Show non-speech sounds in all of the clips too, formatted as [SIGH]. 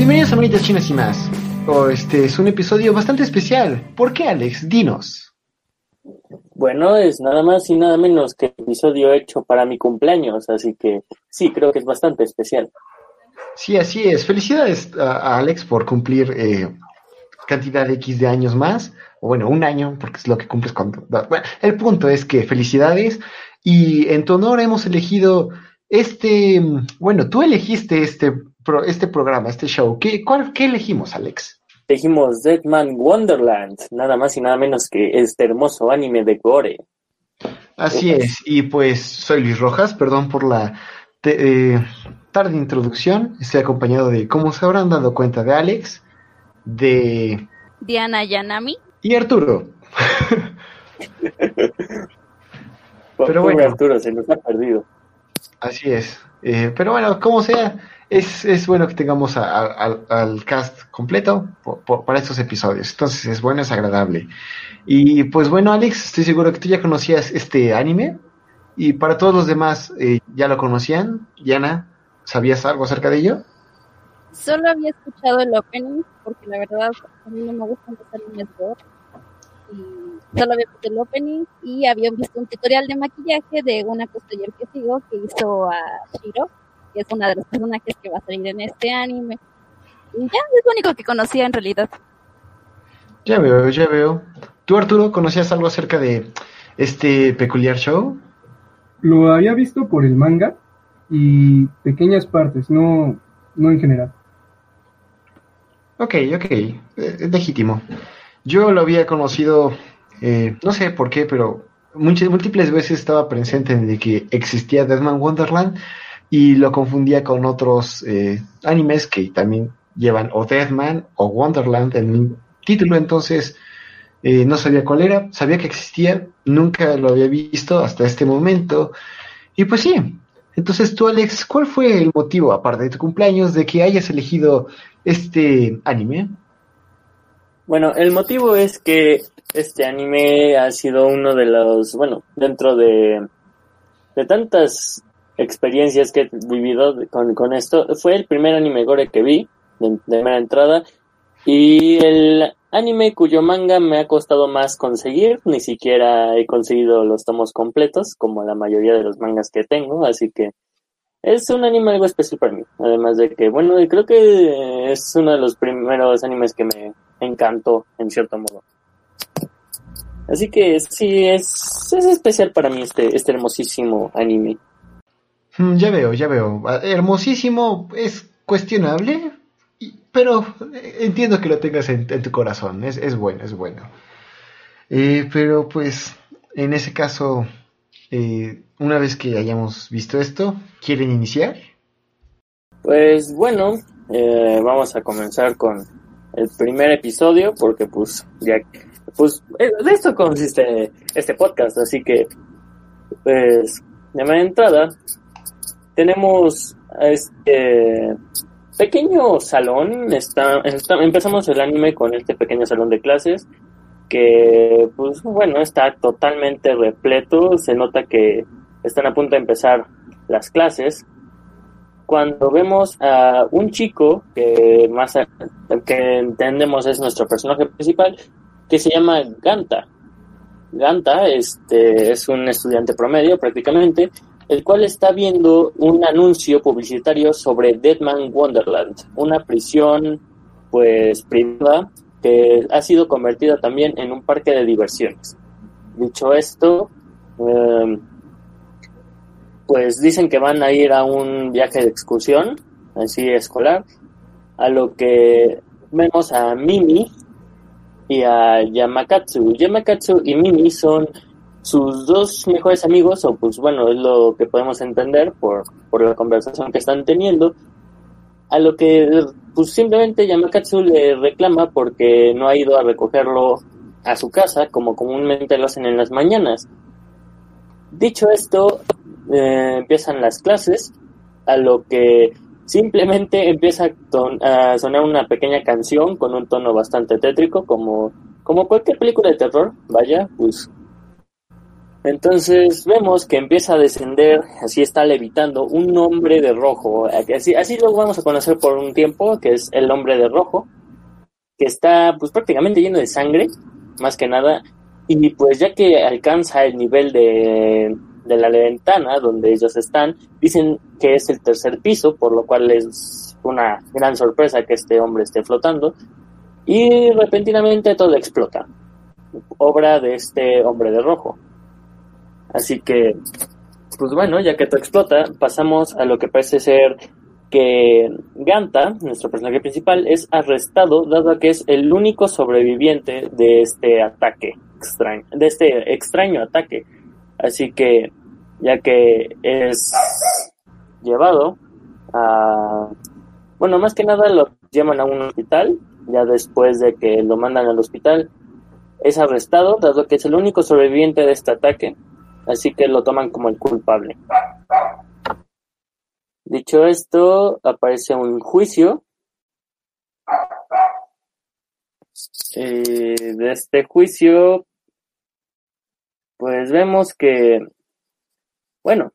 Bienvenidos a Manitas Chinas y más. Oh, este es un episodio bastante especial. ¿Por qué, Alex? Dinos. Bueno, es nada más y nada menos que episodio hecho para mi cumpleaños, así que sí, creo que es bastante especial. Sí, así es. Felicidades a, a Alex por cumplir eh, cantidad de X de años más. O bueno, un año, porque es lo que cumples cuando... Bueno, el punto es que felicidades. Y en tu honor hemos elegido este... Bueno, tú elegiste este, pro- este programa, este show. ¿Qué, cuál, ¿Qué elegimos, Alex? Dijimos Deadman Wonderland, nada más y nada menos que este hermoso anime de Gore. Así es. Y pues soy Luis Rojas. Perdón por la te- eh, tarde introducción. Estoy acompañado de, como se habrán dado cuenta, de Alex, de... Diana Yanami. Y Arturo. [LAUGHS] Pero bueno. Arturo se nos ha perdido. Así es. Eh, pero bueno, como sea, es, es bueno que tengamos a- al, cast completo para estos episodios. Entonces es bueno, es agradable. Y pues bueno, Alex, estoy seguro que tú ya conocías este anime. Y para todos los demás, eh, ¿ya lo conocían? Diana, ¿sabías algo acerca de ello? Solo había escuchado el opening, porque la verdad a mí no me gustan los animes. Y solo había visto el opening y había visto un tutorial de maquillaje de una cosplayer que sigo que hizo a Shiro, que es una de los personajes que va a salir en este anime. Y ya, es lo único que conocía en realidad. Ya veo, ya veo. ¿Tú, Arturo, conocías algo acerca de este peculiar show? Lo había visto por el manga y pequeñas partes, no, no en general. Ok, ok, eh, es legítimo. Yo lo había conocido, eh, no sé por qué, pero muchas, múltiples veces estaba presente en el que existía Deadman Wonderland y lo confundía con otros eh, animes que también llevan o Deadman o Wonderland en un título, entonces eh, no sabía cuál era, sabía que existía, nunca lo había visto hasta este momento y pues sí. Entonces tú, Alex, ¿cuál fue el motivo, aparte de tu cumpleaños, de que hayas elegido este anime? Bueno, el motivo es que este anime ha sido uno de los, bueno, dentro de, de tantas experiencias que he vivido con, con esto, fue el primer anime gore que vi de, de primera entrada y el anime cuyo manga me ha costado más conseguir, ni siquiera he conseguido los tomos completos como la mayoría de los mangas que tengo, así que es un anime algo especial para mí, además de que, bueno, creo que es uno de los primeros animes que me encantó en cierto modo. Así que sí, es, es especial para mí este, este hermosísimo anime. Mm, Ya veo, ya veo. Ah, Hermosísimo es cuestionable, pero eh, entiendo que lo tengas en, tu corazón. Es, es bueno, es bueno. Eh, pero pues, en ese caso, eh, una vez que hayamos visto esto, ¿quieren iniciar? Pues bueno, eh, vamos a comenzar con el primer episodio porque pues ya pues de esto consiste este podcast, así que pues de manera entrada tenemos este pequeño salón, está, empezamos el anime con este pequeño salón de clases que pues bueno está totalmente repleto, se nota que están a punto de empezar las clases cuando vemos a un chico que más que entendemos es nuestro personaje principal que se llama Ganta. Ganta este es un estudiante promedio prácticamente el cual está viendo un anuncio publicitario sobre Deadman Wonderland, una prisión pues privada que ha sido convertida también en un parque de diversiones. Dicho esto, eh, pues dicen que van a ir a un viaje de excursión, así escolar, a lo que vemos a Mimi y a Yamakatsu. Yamakatsu y Mimi son sus dos mejores amigos, o pues bueno, es lo que podemos entender por, por la conversación que están teniendo, a lo que pues simplemente Yamakatsu le reclama porque no ha ido a recogerlo a su casa como comúnmente lo hacen en las mañanas. Dicho esto, eh, empiezan las clases, a lo que simplemente empieza a, a sonar una pequeña canción con un tono bastante tétrico, como, como cualquier película de terror, vaya, pues Entonces vemos que empieza a descender, así está levitando, un hombre de rojo. Así, así lo vamos a conocer por un tiempo, que es el hombre de rojo, que está pues prácticamente lleno de sangre, más que nada. Y pues ya que alcanza el nivel de, de la ventana donde ellos están, dicen que es el tercer piso, por lo cual es una gran sorpresa que este hombre esté flotando. Y repentinamente todo explota. Obra de este hombre de rojo. Así que, pues bueno, ya que todo explota, pasamos a lo que parece ser que Ganta, nuestro personaje principal, es arrestado dado que es el único sobreviviente de este ataque extraño, de este extraño ataque. Así que, ya que es llevado a, bueno, más que nada lo llaman a un hospital, ya después de que lo mandan al hospital, es arrestado dado que es el único sobreviviente de este ataque así que lo toman como el culpable. Dicho esto, aparece un juicio. Eh, de este juicio, pues vemos que, bueno,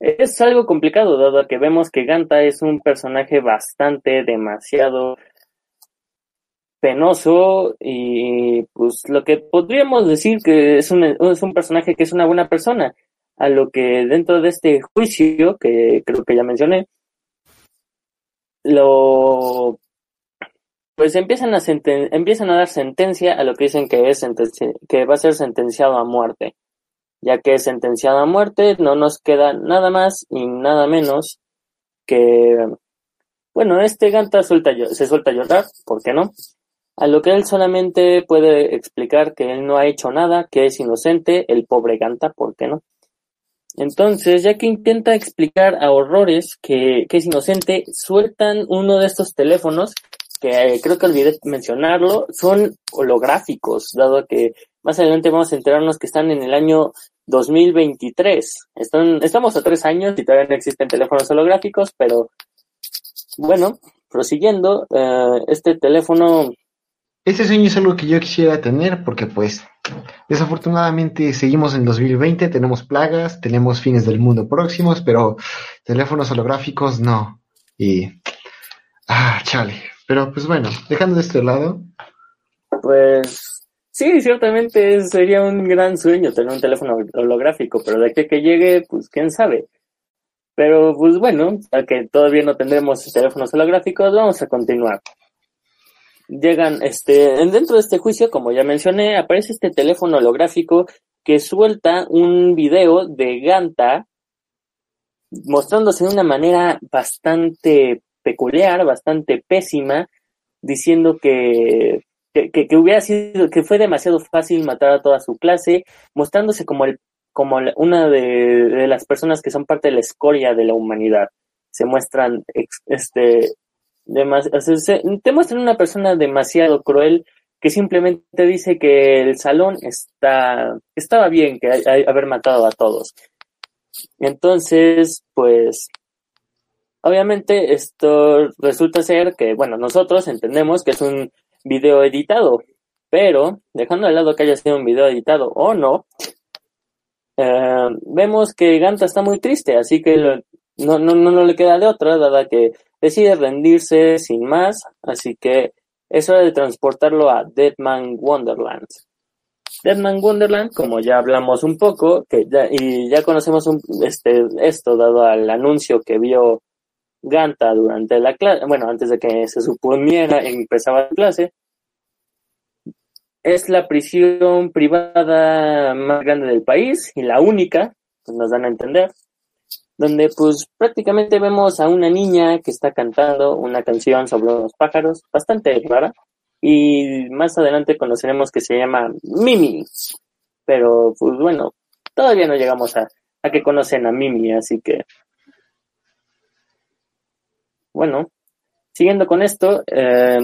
es algo complicado, dado que vemos que Ganta es un personaje bastante, demasiado penoso y pues lo que podríamos decir que es un, es un personaje que es una buena persona, a lo que dentro de este juicio, que creo que ya mencioné, lo pues empiezan a empiezan a dar sentencia a lo que dicen que es que va a ser sentenciado a muerte. Ya que es sentenciado a muerte, no nos queda nada más y nada menos que bueno, este Ganta se suelta a llorar, ¿por qué no? A lo que él solamente puede explicar que él no ha hecho nada, que es inocente, el pobre Ganta, ¿por qué no? Entonces, ya que intenta explicar a horrores que, es inocente, sueltan uno de estos teléfonos, que eh, creo que olvidé mencionarlo, son holográficos, dado que más adelante vamos a enterarnos que están en el año 2023. Están, estamos a tres años y todavía no existen teléfonos holográficos, pero bueno, prosiguiendo, eh, este teléfono ese sueño es algo que yo quisiera tener porque pues desafortunadamente seguimos en 2020, tenemos plagas, tenemos fines del mundo próximos, pero teléfonos holográficos no. Y... Ah, chale. Pero pues bueno, dejando de este lado. Pues sí, ciertamente sería un gran sueño tener un teléfono holográfico, pero de que, que llegue, pues quién sabe. Pero pues bueno, ya que todavía no tendremos teléfonos holográficos, vamos a continuar llegan, este, dentro de este juicio, como ya mencioné, aparece este teléfono holográfico que suelta un video de Ganta mostrándose de una manera bastante peculiar, bastante pésima, diciendo que, que, que, hubiera sido, que fue demasiado fácil matar a toda su clase, mostrándose como el, como una de, de las personas que son parte de la escoria de la humanidad. Se muestran, este, te muestran una persona demasiado cruel que simplemente dice que el salón está, estaba bien que haber matado a todos. Entonces, pues, obviamente esto resulta ser que, bueno, nosotros entendemos que es un video editado, pero dejando de lado que haya sido un video editado o no, eh, vemos que Ganta está muy triste, así que no, no, no, no le queda de otra, dada que decide rendirse sin más, así que es hora de transportarlo a Deadman Wonderland. Deadman Wonderland, como ya hablamos un poco, y ya conocemos este, esto dado al anuncio que vio Ganta durante la clase, bueno, antes de que se suponiera empezaba la clase, es la prisión privada más grande del país y la única, pues nos dan a entender, donde pues prácticamente vemos a una niña que está cantando una canción sobre unos pájaros, bastante rara, y más adelante conoceremos que se llama Mimi, pero pues bueno, todavía no llegamos a, a que conocen a Mimi, así que bueno, siguiendo con esto, eh,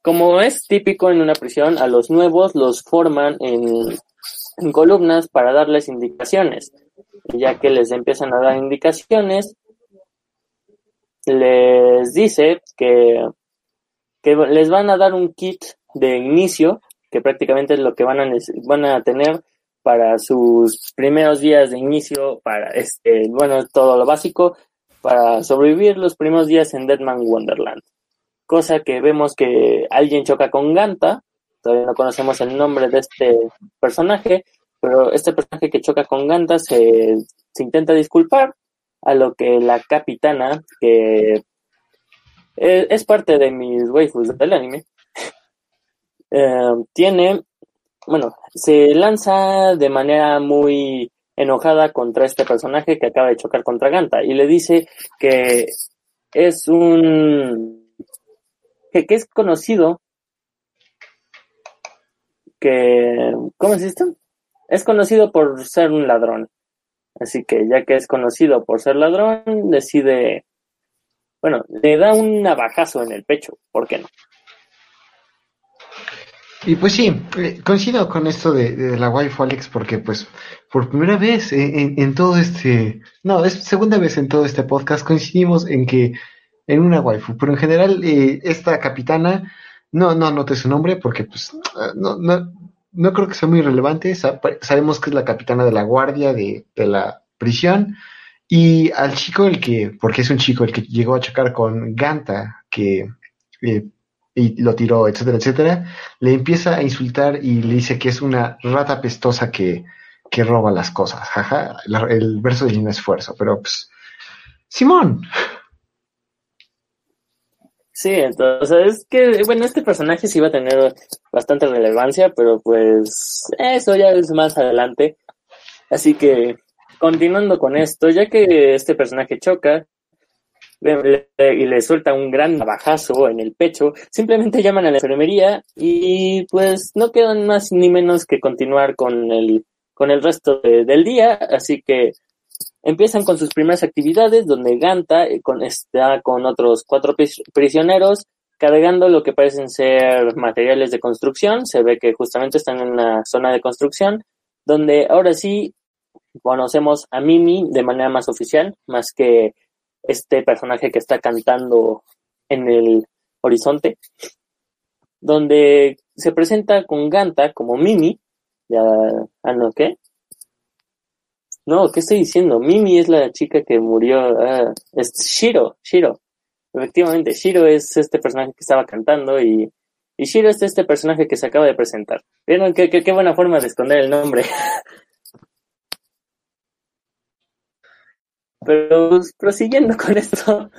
como es típico en una prisión, a los nuevos los forman en columnas para darles indicaciones ya que les empiezan a dar indicaciones, les dice que, que les van a dar un kit de inicio, que prácticamente es lo que van a, van a tener para sus primeros días de inicio, para este, bueno, todo lo básico, para sobrevivir los primeros días en Deadman Wonderland. Cosa que vemos que alguien choca con Ganta, todavía no conocemos el nombre de este personaje, pero este personaje que choca con Ganta se, se intenta disculpar, a lo que la capitana, que eh, es parte de mis waifus del anime, [LAUGHS] eh, tiene, bueno, se lanza de manera muy enojada contra este personaje que acaba de chocar contra Ganta y le dice que es un que, es conocido que ¿cómo es esto? Es conocido por ser un ladrón. Así que ya que es conocido por ser ladrón, decide bueno, le da un navajazo en el pecho, ¿por qué no? Y pues sí, eh, coincido con esto de, la waifu Alex porque pues por primera vez en, todo este, no, es segunda vez en todo este podcast coincidimos en que en una waifu, pero en general eh, esta capitana, no, no anote su nombre porque pues no, no, no creo que sea muy relevante, sabemos que es la capitana de la guardia de, de la prisión, y al chico, el que, porque es un chico el que llegó a chocar con Ganta, que eh, y lo tiró, etcétera, etcétera, le empieza a insultar y le dice que es una rata pestosa que, que roba las cosas. Jaja, el verso de un esfuerzo, pero pues, Simón. Sí, entonces es que, bueno, este personaje sí va a tener bastante relevancia, pero pues eso ya es más adelante. Así que continuando con esto, ya que este personaje choca y le suelta un gran navajazo en el pecho, simplemente llaman a la enfermería y pues no quedan más ni menos que continuar con el, con el resto del día, así que empiezan con sus primeras actividades donde Ganta eh, está con otros cuatro prisioneros cargando lo que parecen ser materiales de construcción, se ve que justamente están en una zona de construcción, donde ahora sí conocemos a Mimi de manera más oficial, más que este personaje que está cantando en el horizonte, donde se presenta con Ganta como Mimi, ya, ah, no, ¿qué? No, ¿qué estoy diciendo? Mimi es la chica que murió, ah, es Shiro, Shiro. Efectivamente, Shiro es este personaje que estaba cantando y, y Shiro es este personaje que se acaba de presentar. ¿Vieron qué, qué, qué buena forma de esconder el nombre? [LAUGHS] Pero pues, prosiguiendo con esto,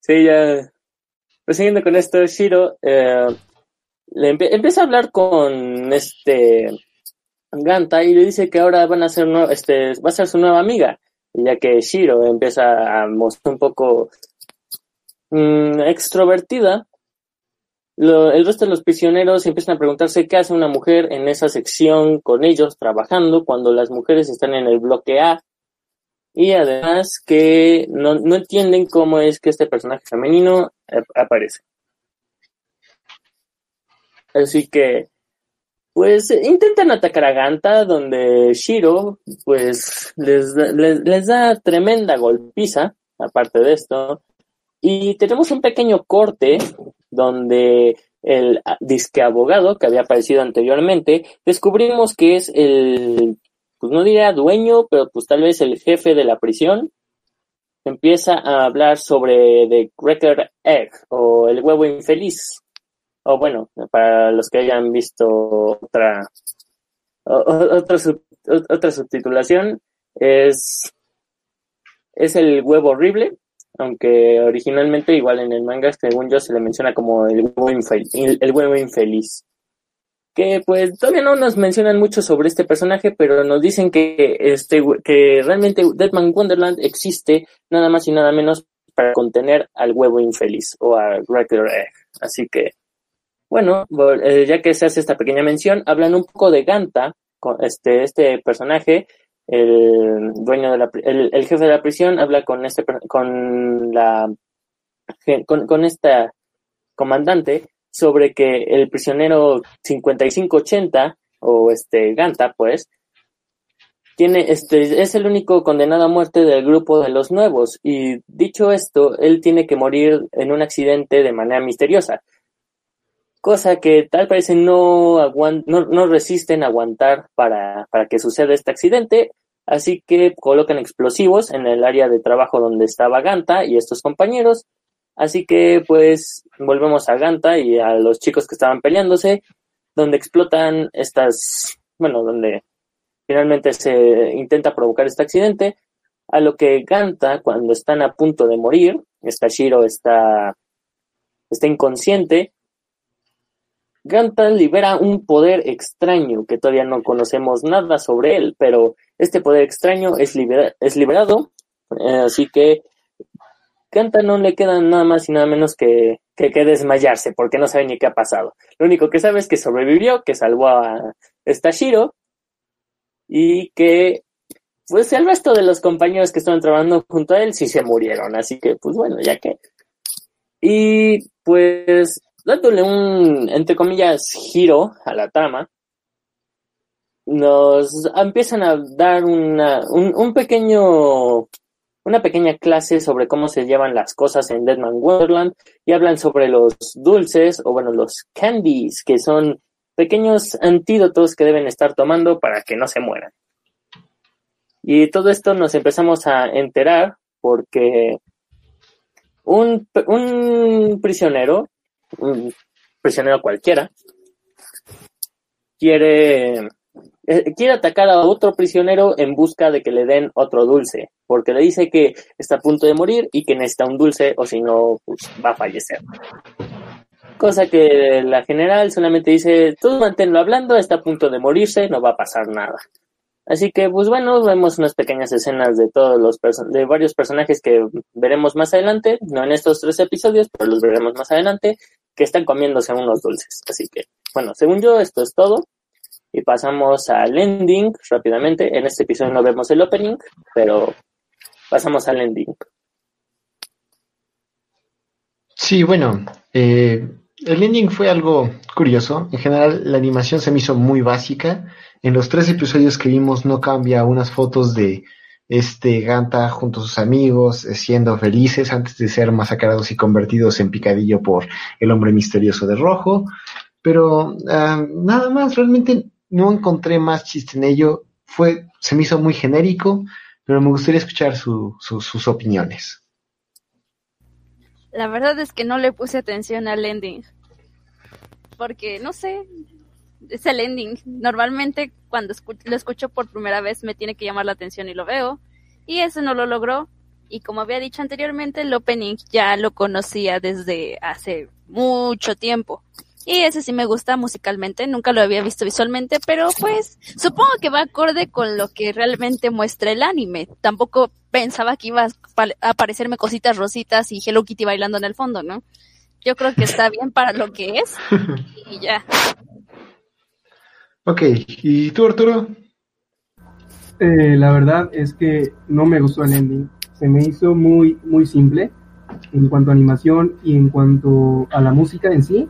sí, ya, prosiguiendo con esto, Shiro eh, empieza a hablar con este Ganta y le dice que ahora van a ser este, va a ser su nueva amiga, ya que Shiro empieza a mostrar un poco mm, extrovertida. el resto de los prisioneros empiezan a preguntarse qué hace una mujer en esa sección con ellos trabajando cuando las mujeres están en el bloque A y además que no, no entienden cómo es que este personaje femenino aparece. Así que, pues intentan atacar a Ganta, donde Shiro, pues les, les, da tremenda golpiza, aparte de esto. Y tenemos un pequeño corte donde el disque abogado que había aparecido anteriormente, descubrimos que es el pues no diría dueño, pero pues tal vez el jefe de la prisión, empieza a hablar sobre The Cracker Egg o el huevo infeliz. O bueno, para los que hayan visto otra, otra, otra subtitulación, es, es el huevo horrible, aunque originalmente igual en el manga, según yo, se le menciona como el huevo, el huevo infeliz que pues todavía no nos mencionan mucho sobre este personaje, pero nos dicen que este que realmente Deadman Wonderland existe nada más y nada menos para contener al huevo infeliz o a Regular Egg. Así que bueno, eh, ya que se hace esta pequeña mención, hablan un poco de Ganta, este este personaje, el dueño de la el, jefe de la prisión habla con este con la con esta comandante sobre que el prisionero 5580 o este Ganta, pues, tiene este es el único condenado a muerte del grupo de los nuevos y dicho esto, él tiene que morir en un accidente de manera misteriosa. Cosa que tal parece no, no, no resisten aguantar para, para que suceda este accidente, así que colocan explosivos en el área de trabajo donde estaba Ganta y estos compañeros, así que pues volvemos a Ganta y a los chicos que estaban peleándose, donde explotan estas, bueno, donde finalmente se intenta provocar este accidente, a lo que Ganta, cuando están a punto de morir, esta Shiro está, está inconsciente, Ganta libera un poder extraño que todavía no conocemos nada sobre él, pero este poder extraño es, liberado, eh, así que Ganta no le queda nada más y nada menos que, que, desmayarse, porque no sabe ni qué ha pasado. Lo único que sabe es que sobrevivió, que salvó a esta Shiro y que pues el resto de los compañeros que estaban trabajando junto a él sí se murieron, así que pues bueno, ya que. Y pues dándole un, entre comillas, giro a la trama, nos empiezan a dar una, un, pequeño, una pequeña clase sobre cómo se llevan las cosas en Deadman Wonderland y hablan sobre los dulces o bueno, los candies, que son pequeños antídotos que deben estar tomando para que no se mueran. Y todo esto nos empezamos a enterar porque un, un prisionero un prisionero cualquiera, quiere, eh, quiere atacar a otro prisionero en busca de que le den otro dulce, porque le dice que está a punto de morir y que necesita un dulce o si no, pues va a fallecer. Cosa que la general solamente dice, tú manténlo hablando, está a punto de morirse, no va a pasar nada. Así que, pues bueno, vemos unas pequeñas escenas de todos los de varios personajes que veremos más adelante, no en estos tres episodios, pero los veremos más adelante, que están comiéndose unos dulces. Así que, bueno, según yo, esto es todo. Y pasamos al ending rápidamente. En este episodio no vemos el opening, pero pasamos al ending. Sí, bueno, eh, el ending fue algo curioso. En general, la animación se me hizo muy básica. En los tres episodios que vimos no cambia unas fotos de este Ganta junto a sus amigos, eh, siendo felices antes de ser masacrados y convertidos en picadillo por el hombre misterioso de rojo. Pero ah, nada más, realmente no encontré más chiste en ello. Fue, se me hizo muy genérico, pero me gustaría escuchar sus opiniones. La verdad es que no le puse atención al ending. Porque, no sé, es el ending. Normalmente cuando lo escucho por primera vez me tiene que llamar la atención y lo veo. Y eso no lo logró. Y como había dicho anteriormente, el opening ya lo conocía desde hace mucho tiempo. Y ese sí me gusta musicalmente, nunca lo había visto visualmente, pero pues supongo que va acorde con lo que realmente muestra el anime. Tampoco pensaba que iba a aparecerme cositas rositas y Hello Kitty bailando en el fondo, ¿no? Yo creo que está bien para lo que es [LAUGHS] y ya. Ok, ¿y tú Arturo? Eh, la verdad es que no me gustó el ending. Se me hizo muy, muy simple en cuanto a animación y en cuanto a la música en sí.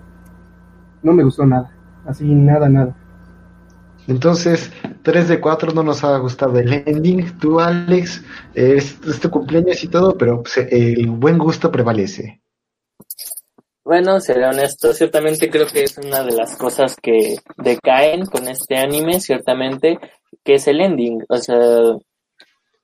No me gustó nada. Así, nada, nada. Entonces, 3 de 4 no nos ha gustado el ending. Tú, Alex, es, es tu cumpleaños y todo, pero pues, el buen gusto prevalece. Bueno, seré honesto, ciertamente creo que es una de las cosas que decaen con este anime, ciertamente, que es el ending. O sea,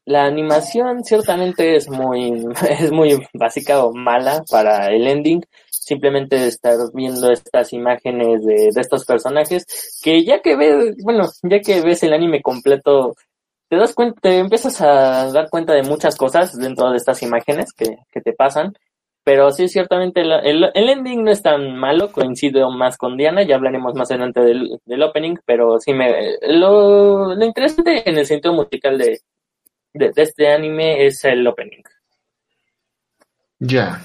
la animación ciertamente es muy, [LAUGHS] es muy básica o mala para el ending. Simplemente estar viendo estas imágenes de, de estos personajes, que ya que ves, bueno, ya que ves el anime completo, te das cuenta, te empiezas a dar cuenta de muchas cosas dentro de estas imágenes que, que te pasan pero sí, ciertamente el, el, ending no es tan malo, coincido más con Diana, ya hablaremos más adelante del, del opening, pero sí me... Lo, lo, interesante en el sentido musical de, de, de este anime es el opening. Ya.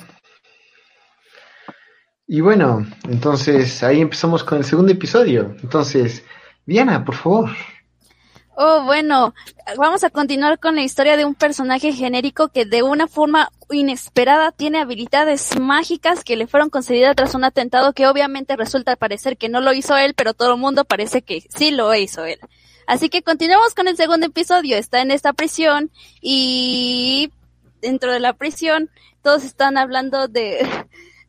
Y bueno, entonces ahí empezamos con el segundo episodio. Entonces, Diana, por favor. Oh, bueno, vamos a continuar con la historia de un personaje genérico que de una forma inesperada tiene habilidades mágicas que le fueron concedidas tras un atentado que obviamente resulta parecer que no lo hizo él, pero todo el mundo parece que sí lo hizo él. Así que continuamos con el segundo episodio. Está en esta prisión y dentro de la prisión todos están hablando de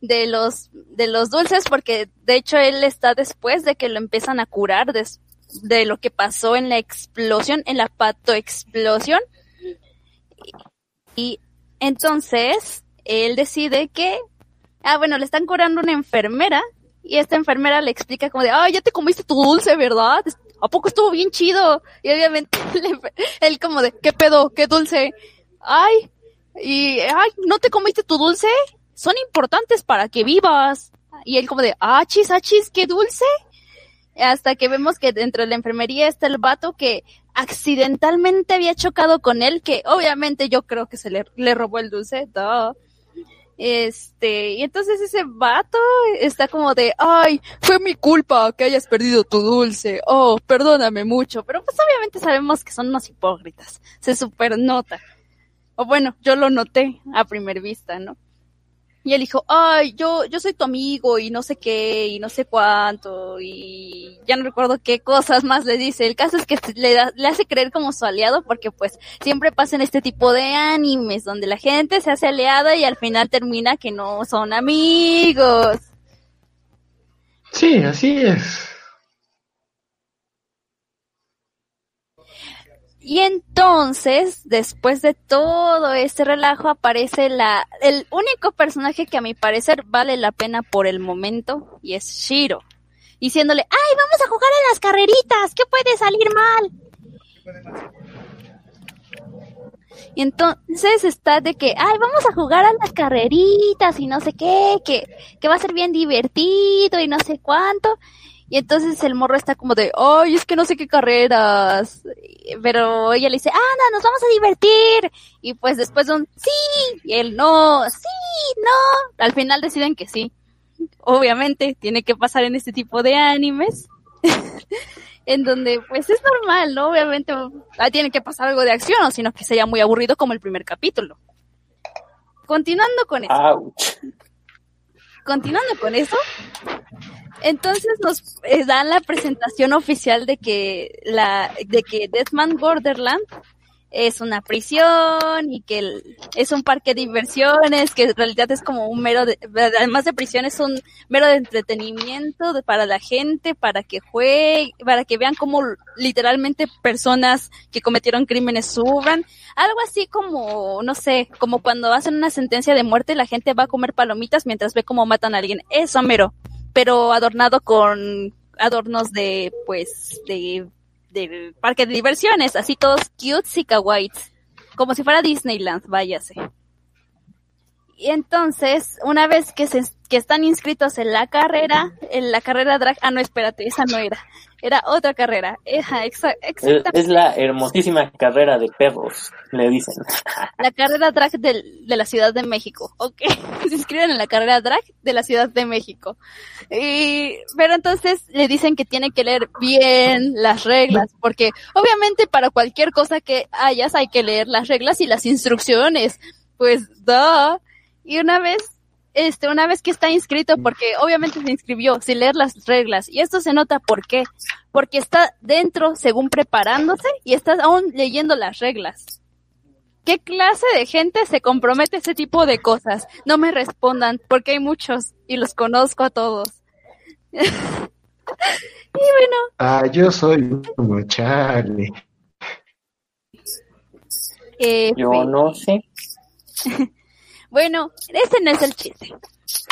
de los, de los dulces, porque de hecho él está después de que lo empiezan a curar des- de lo que pasó en la explosión, en la patoexplosión. Y entonces él decide que, ah, bueno, le están curando una enfermera y esta enfermera le explica como de, ah, ya te comiste tu dulce, ¿verdad? ¿A poco estuvo bien chido? Y obviamente [LAUGHS] él como de, ¿qué pedo? ¿Qué dulce? Ay, y, ay, ¿no te comiste tu dulce? Son importantes para que vivas. Y él como de, achis, achis, qué dulce. Hasta que vemos que dentro de la enfermería está el vato que accidentalmente había chocado con él, que obviamente yo creo que se le, le robó el dulce, duh. Este, y entonces ese vato está como de, ay, fue mi culpa que hayas perdido tu dulce, oh, perdóname mucho, pero pues obviamente sabemos que son unos hipócritas, se supernota. O bueno, yo lo noté a primer vista, ¿no? Y él dijo, ay, yo, yo soy tu amigo y no sé qué y no sé cuánto y ya no recuerdo qué cosas más le dice. El caso es que le, da- le hace creer como su aliado porque pues siempre pasa en este tipo de animes donde la gente se hace aliada y al final termina que no son amigos. Sí, así es. Y entonces, después de todo este relajo, aparece la, el único personaje que a mi parecer vale la pena por el momento, y es Shiro. Diciéndole, ay, vamos a jugar a las carreritas, ¿qué puede salir mal? Y entonces está de que, ay, vamos a jugar a las carreritas y no sé qué, que, que va a ser bien divertido y no sé cuánto. Y entonces el morro está como de, ay, es que no sé qué carreras. Pero ella le dice, anda, nos vamos a divertir. Y pues después de un sí, y él no, sí, no. Al final deciden que sí. Obviamente tiene que pasar en este tipo de animes. [LAUGHS] en donde pues es normal, ¿no? Obviamente ah, tiene que pasar algo de acción, o sino que sea muy aburrido como el primer capítulo. Continuando con eso Ouch. continuando con eso, entonces nos eh, dan la presentación oficial de que la de que Deathman Borderland es una prisión y que es un parque de diversiones, que en realidad es como un mero, de, además de prisión es un mero de entretenimiento de- para la gente, para que juegue, para que vean cómo literalmente personas que cometieron crímenes sufran, algo así como, no sé, como cuando hacen una sentencia de muerte la gente va a comer palomitas mientras ve cómo matan a alguien, eso mero, pero adornado con adornos de, pues, de del parque de diversiones, así todos cute y kawaii, como si fuera Disneyland, váyase. Y entonces, una vez que se que están inscritos en la carrera, en la carrera drag, ah no, espérate, esa no era, era otra carrera, Eja, exa- Es, exactamente, es la hermosísima carrera de perros, le dicen. [LAUGHS] la carrera drag del- de, la Ciudad de México, ok, [LAUGHS] se inscriben en la carrera drag de la Ciudad de México. Y, pero entonces le dicen que tiene que leer bien las reglas, porque obviamente para cualquier cosa que hayas hay que leer las reglas y las instrucciones, pues, da. Y una vez, este, una vez que está inscrito, porque obviamente se inscribió sin leer las reglas, y esto se nota por qué, porque está dentro según preparándose y está aún leyendo las reglas. ¿Qué clase de gente se compromete a ese tipo de cosas? No me respondan, porque hay muchos y los conozco a todos. [LAUGHS] y bueno, Ah, yo soy como Charlie. eh, Yo no sé. [LAUGHS] Bueno, ese no es el chiste.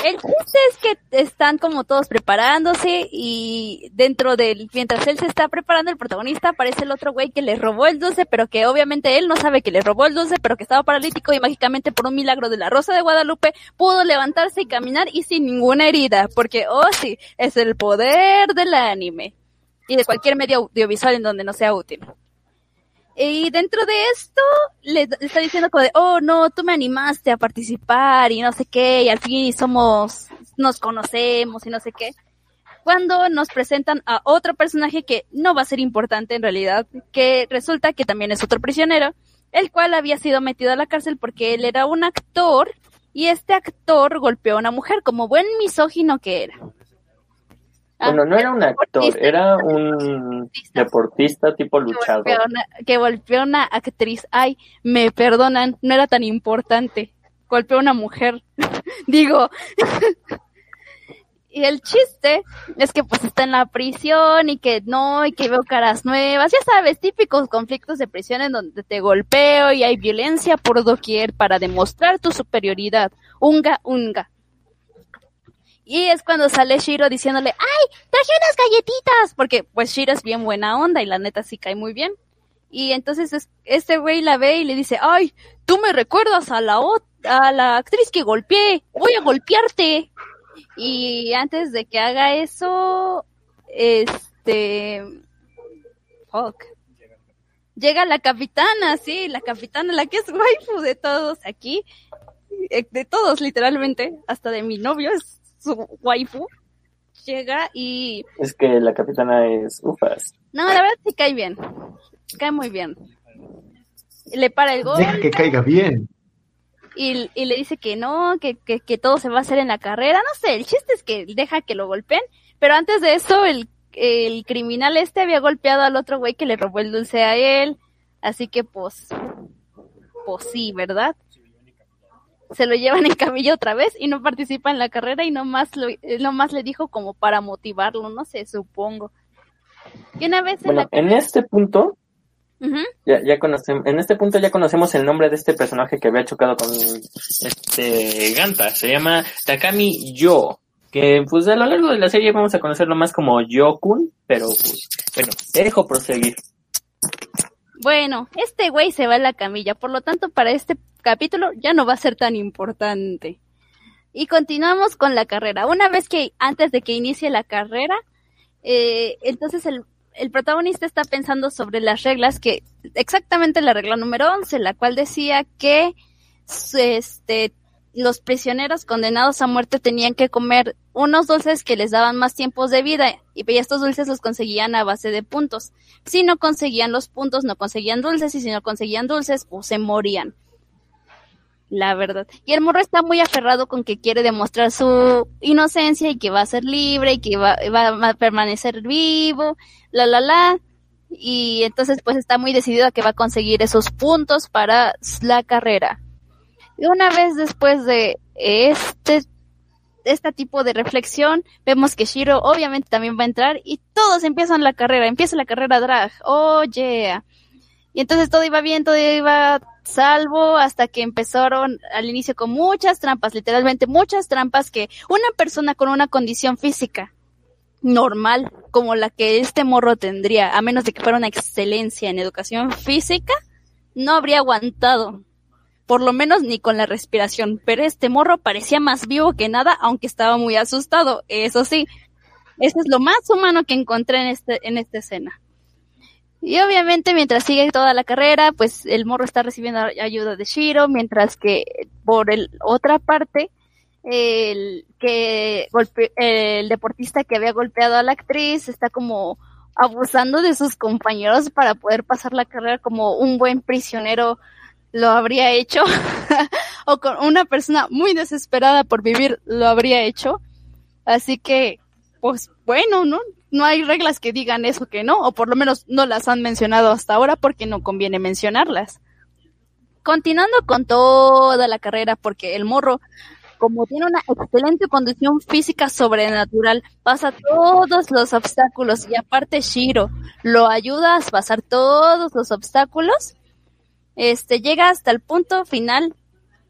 El chiste es que están como todos preparándose y dentro del, mientras él se está preparando, el protagonista aparece el otro güey que le robó el dulce, pero que obviamente él no sabe que le robó el dulce, pero que estaba paralítico y mágicamente por un milagro de la Rosa de Guadalupe pudo levantarse y caminar y sin ninguna herida, porque, oh sí, es el poder del anime y de cualquier medio audiovisual en donde no sea útil. Y dentro de esto le, está diciendo como de, oh no, tú me animaste a participar y no sé qué, y al fin somos, nos conocemos y no sé qué. Cuando nos presentan a otro personaje que no va a ser importante en realidad, que resulta que también es otro prisionero, el cual había sido metido a la cárcel porque él era un actor y este actor golpeó a una mujer como buen misógino que era. Ah, Bueno, no era un actor, era un deportista tipo que luchador. golpeó, una, que golpeó a una actriz. Ay, me perdonan, no era tan importante. Golpeó a una mujer. [LAUGHS] Digo, [LAUGHS] y el chiste es que pues está en la prisión y que no, y que veo caras nuevas, ya sabes, típicos conflictos de prisión en donde te golpeo y hay violencia por doquier para demostrar tu superioridad. Unga, unga. Y es cuando sale Shiro diciéndole, ¡ay! Traje unas galletitas. Porque pues Shiro es bien buena onda y la neta sí cae muy bien. Y entonces es, este güey la ve y le dice, ¡ay! Tú me recuerdas a la, a la actriz que golpeé. Voy a golpearte. Y antes de que haga eso, este, fuck. Llega la capitana, sí, la capitana, la que es waifu de todos aquí, eh, de todos literalmente, hasta de mi novio es su waifu. Llega y... Es que la capitana es ufas. No, la verdad sí cae bien, cae muy bien. Le para el gol. Deja que caiga bien y, y le dice que no, que, que, que, todo se va a hacer en la carrera, no sé, el chiste es que deja que lo golpeen, pero antes de eso el, el criminal este había golpeado al otro güey que le robó el dulce a él, así que pues, pues sí, ¿verdad? Se lo llevan en camilla otra vez y no participa en la carrera y nomás, lo, nomás le dijo como para motivarlo, no sé, supongo. Y una vez en, la en este punto, ya, ya conocemos, en este punto ya conocemos el nombre de este personaje que había chocado con este Ganta. Se llama Takami Yo. Que pues a lo largo de la serie vamos a conocerlo más como Yo-kun, pero pues, bueno, dejo proseguir. Bueno, este güey se va a la camilla, por lo tanto para este capítulo ya no va a ser tan importante. Y continuamos con la carrera. Una vez que antes de que inicie la carrera, eh, entonces el, el protagonista está pensando sobre las reglas que, exactamente la regla número 11, la cual decía que este, los prisioneros condenados a muerte tenían que comer unos dulces que les daban más tiempos de vida y estos dulces los conseguían a base de puntos. Si no conseguían los puntos, no conseguían dulces y si no conseguían dulces, pues se morían la verdad. Y el morro está muy aferrado con que quiere demostrar su inocencia y que va a ser libre y que va, va, a permanecer vivo, la, la, la. Y entonces pues está muy decidido a que va a conseguir esos puntos para la carrera. Y una vez después de este, este tipo de reflexión, vemos que Shiro obviamente también va a entrar y todos empiezan la carrera, empieza la carrera drag, oh yeah. Y entonces todo iba bien, todo iba salvo hasta que empezaron al inicio con muchas trampas, literalmente muchas trampas que una persona con una condición física normal como la que este morro tendría, a menos de que fuera una excelencia en educación física, no habría aguantado. Por lo menos ni con la respiración. Pero este morro parecía más vivo que nada, aunque estaba muy asustado. Eso sí, eso es lo más humano que encontré en este, en esta escena. Y obviamente mientras sigue toda la carrera, pues el morro está recibiendo ayuda de Shiro, mientras que por el otra parte, el que golpe, el deportista que había golpeado a la actriz está como abusando de sus compañeros para poder pasar la carrera como un buen prisionero lo habría hecho [LAUGHS] o con una persona muy desesperada por vivir lo habría hecho. Así que, pues bueno, ¿no? no hay reglas que digan eso que no, o por lo menos no las han mencionado hasta ahora porque no conviene mencionarlas. Continuando con toda la carrera, porque el morro, como tiene una excelente condición física sobrenatural, pasa todos los obstáculos y aparte Shiro lo ayuda a pasar todos los obstáculos, este llega hasta el punto final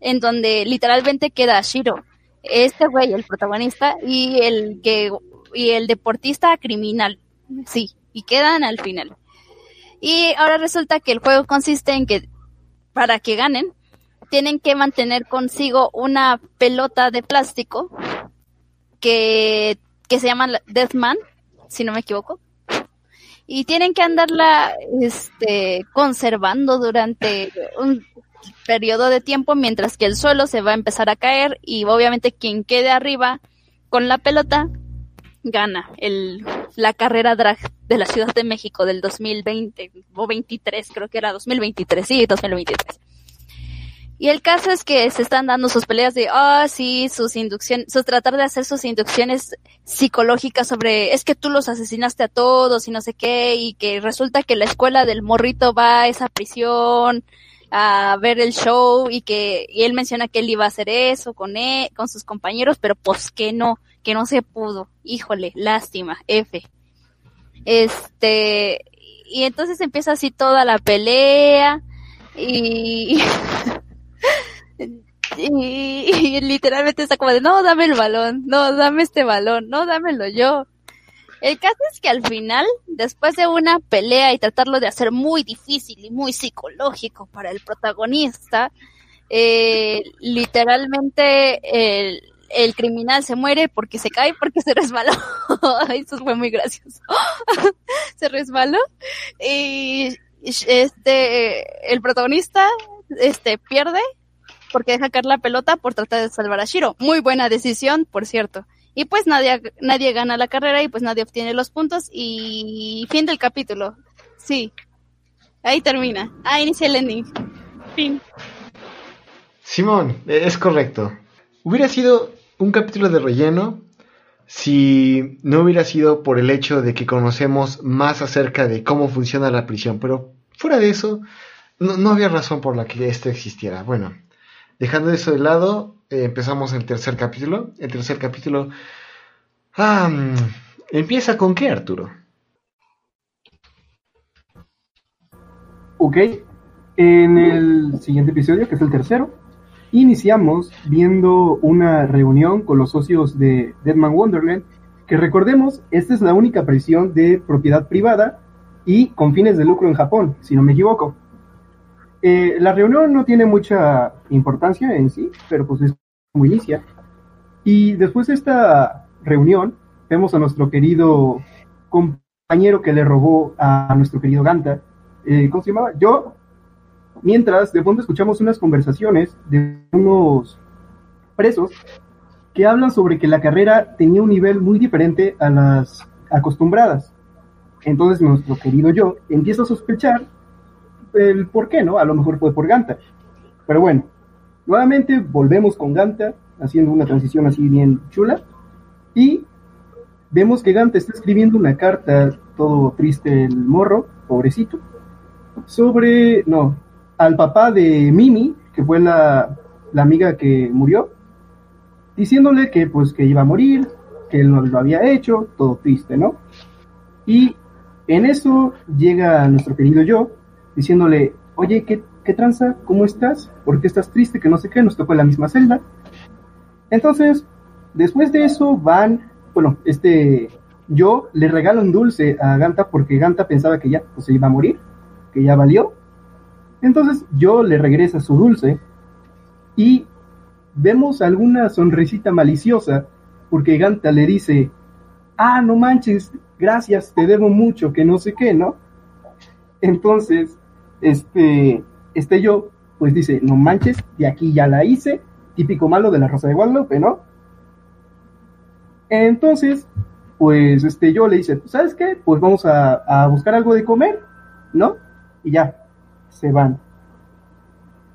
en donde literalmente queda Shiro. Este güey, el protagonista, y el que y el deportista criminal. Sí, y quedan al final. Y ahora resulta que el juego consiste en que para que ganen tienen que mantener consigo una pelota de plástico que, que se llama Deathman, si no me equivoco. Y tienen que andarla este, conservando durante un periodo de tiempo mientras que el suelo se va a empezar a caer y obviamente quien quede arriba con la pelota gana el, la carrera drag de la Ciudad de México del 2020 o 23, creo que era 2023, sí, 2023. Y el caso es que se están dando sus peleas de, ah, sí, sus inducciones, su tratar de hacer sus inducciones psicológicas sobre, es que tú los asesinaste a todos y no sé qué, y que resulta que la escuela del morrito va a esa prisión, a ver el show y que y él menciona que él iba a hacer eso con él, con sus compañeros, pero pues que no, que no se pudo. Híjole, lástima, F. Este, y entonces empieza así toda la pelea y, [LAUGHS] [LAUGHS] y, literalmente está como de, no, dame el balón, no, dame este balón, no, dámelo yo. El caso es que al final, después de una pelea y tratarlo de hacer muy difícil y muy psicológico para el protagonista, eh, literalmente el, el criminal se muere porque se cae, porque se resbaló. [LAUGHS] Eso fue muy gracioso. [LAUGHS] se resbaló y este el protagonista este pierde porque deja caer la pelota por tratar de salvar a Shiro. Muy buena decisión, por cierto. Y pues nadie, nadie gana la carrera y pues nadie obtiene los puntos y fin del capítulo. Sí. Ahí termina. Ahí inicia el ending. Fin. Simón, es correcto. Hubiera sido un capítulo de relleno si no hubiera sido por el hecho de que conocemos más acerca de cómo funciona la prisión. Pero fuera de eso, no, no había razón por la que esto existiera. Bueno, Dejando eso de lado, eh, empezamos el tercer capítulo. El tercer capítulo ah, empieza con qué, Arturo? Ok, en el siguiente episodio, que es el tercero, iniciamos viendo una reunión con los socios de Deadman Wonderland, que recordemos, esta es la única prisión de propiedad privada y con fines de lucro en Japón, si no me equivoco. Eh, la reunión no tiene mucha importancia en sí, pero pues es como inicia. Y después de esta reunión, vemos a nuestro querido compañero que le robó a nuestro querido Ganta. Eh, ¿Cómo se llamaba? Yo. Mientras, de fondo escuchamos unas conversaciones de unos presos que hablan sobre que la carrera tenía un nivel muy diferente a las acostumbradas. Entonces nuestro querido yo empieza a sospechar el por qué, ¿no? A lo mejor fue por Ganta. Pero bueno, nuevamente volvemos con Ganta, haciendo una transición así bien chula. Y vemos que Ganta está escribiendo una carta, todo triste el morro, pobrecito, sobre, no, al papá de Mimi, que fue la, la amiga que murió, diciéndole que pues que iba a morir, que él no lo había hecho, todo triste, ¿no? Y en eso llega nuestro querido yo, diciéndole, oye, ¿qué, qué tranza? ¿Cómo estás? ¿Por qué estás triste? Que no sé qué, nos tocó la misma celda. Entonces, después de eso van, bueno, este, yo le regalo un dulce a Ganta porque Ganta pensaba que ya pues, se iba a morir, que ya valió. Entonces yo le regresa su dulce y vemos alguna sonrisita maliciosa porque Ganta le dice, ah, no manches, gracias, te debo mucho, que no sé qué, ¿no? Entonces, este, este yo, pues dice, no manches, de aquí ya la hice, típico malo de la Rosa de Guadalupe, ¿no? Entonces, pues este yo le dice, ¿sabes qué? Pues vamos a, buscar algo de comer, ¿no? Y ya, se van.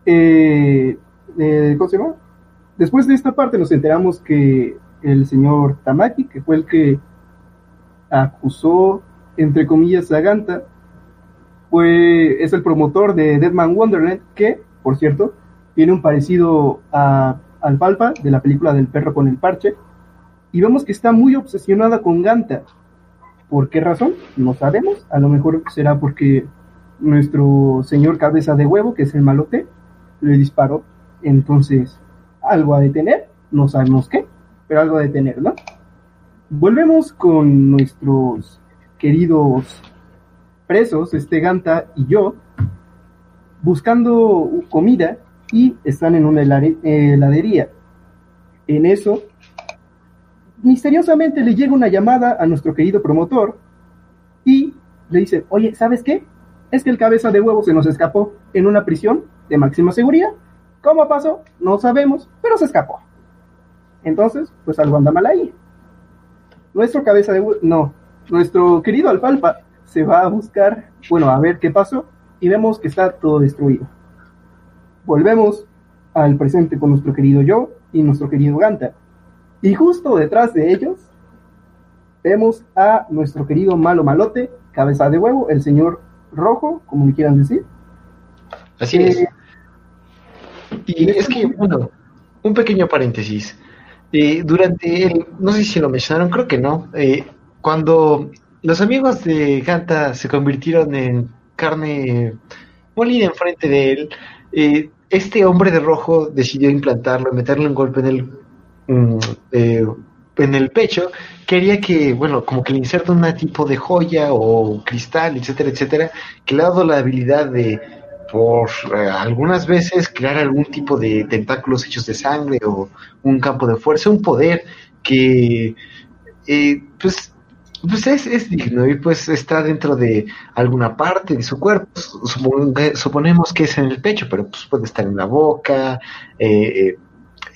Eh, eh, ¿Cómo se llama? Después de esta parte nos enteramos que el señor Tamaki, que fue el que acusó, entre comillas, a Ganta, fue, es el promotor de Deadman Wonderland, que, por cierto, tiene un parecido a, al Palpa de la película del perro con el parche. Y vemos que está muy obsesionada con Ganta. ¿Por qué razón? No sabemos. A lo mejor será porque nuestro señor cabeza de huevo, que es el malote, le disparó. Entonces, algo a detener. No sabemos qué, pero algo a detener, ¿no? Volvemos con nuestros queridos presos, este Ganta y yo, buscando comida y están en una heladería. En eso, misteriosamente le llega una llamada a nuestro querido promotor y le dice, oye, ¿sabes qué? Es que el cabeza de huevo se nos escapó en una prisión de máxima seguridad. ¿Cómo pasó? No sabemos, pero se escapó. Entonces, pues algo anda mal ahí. Nuestro cabeza de huevo, no, nuestro querido alfalfa se va a buscar, bueno, a ver qué pasó y vemos que está todo destruido. Volvemos al presente con nuestro querido yo y nuestro querido Ganta. Y justo detrás de ellos vemos a nuestro querido malo malote, cabeza de huevo, el señor rojo, como me quieran decir. Así es. Eh, Y es que, bueno, un pequeño paréntesis. Eh, durante el, no sé si lo mencionaron, creo que no, eh, cuando los amigos de Ganta se convirtieron en carne molida enfrente de él, eh, este hombre de rojo decidió implantarlo, meterle un golpe en el, mm, eh, en el pecho. Quería que, bueno, como que le inserta un tipo de joya o cristal, etcétera, etcétera, que le ha dado la habilidad de, por eh, algunas veces, crear algún tipo de tentáculos hechos de sangre o un campo de fuerza, un poder que, eh, pues, pues es, es digno y pues está dentro de alguna parte de su cuerpo. Suponemos que es en el pecho, pero pues puede estar en la boca, eh, eh,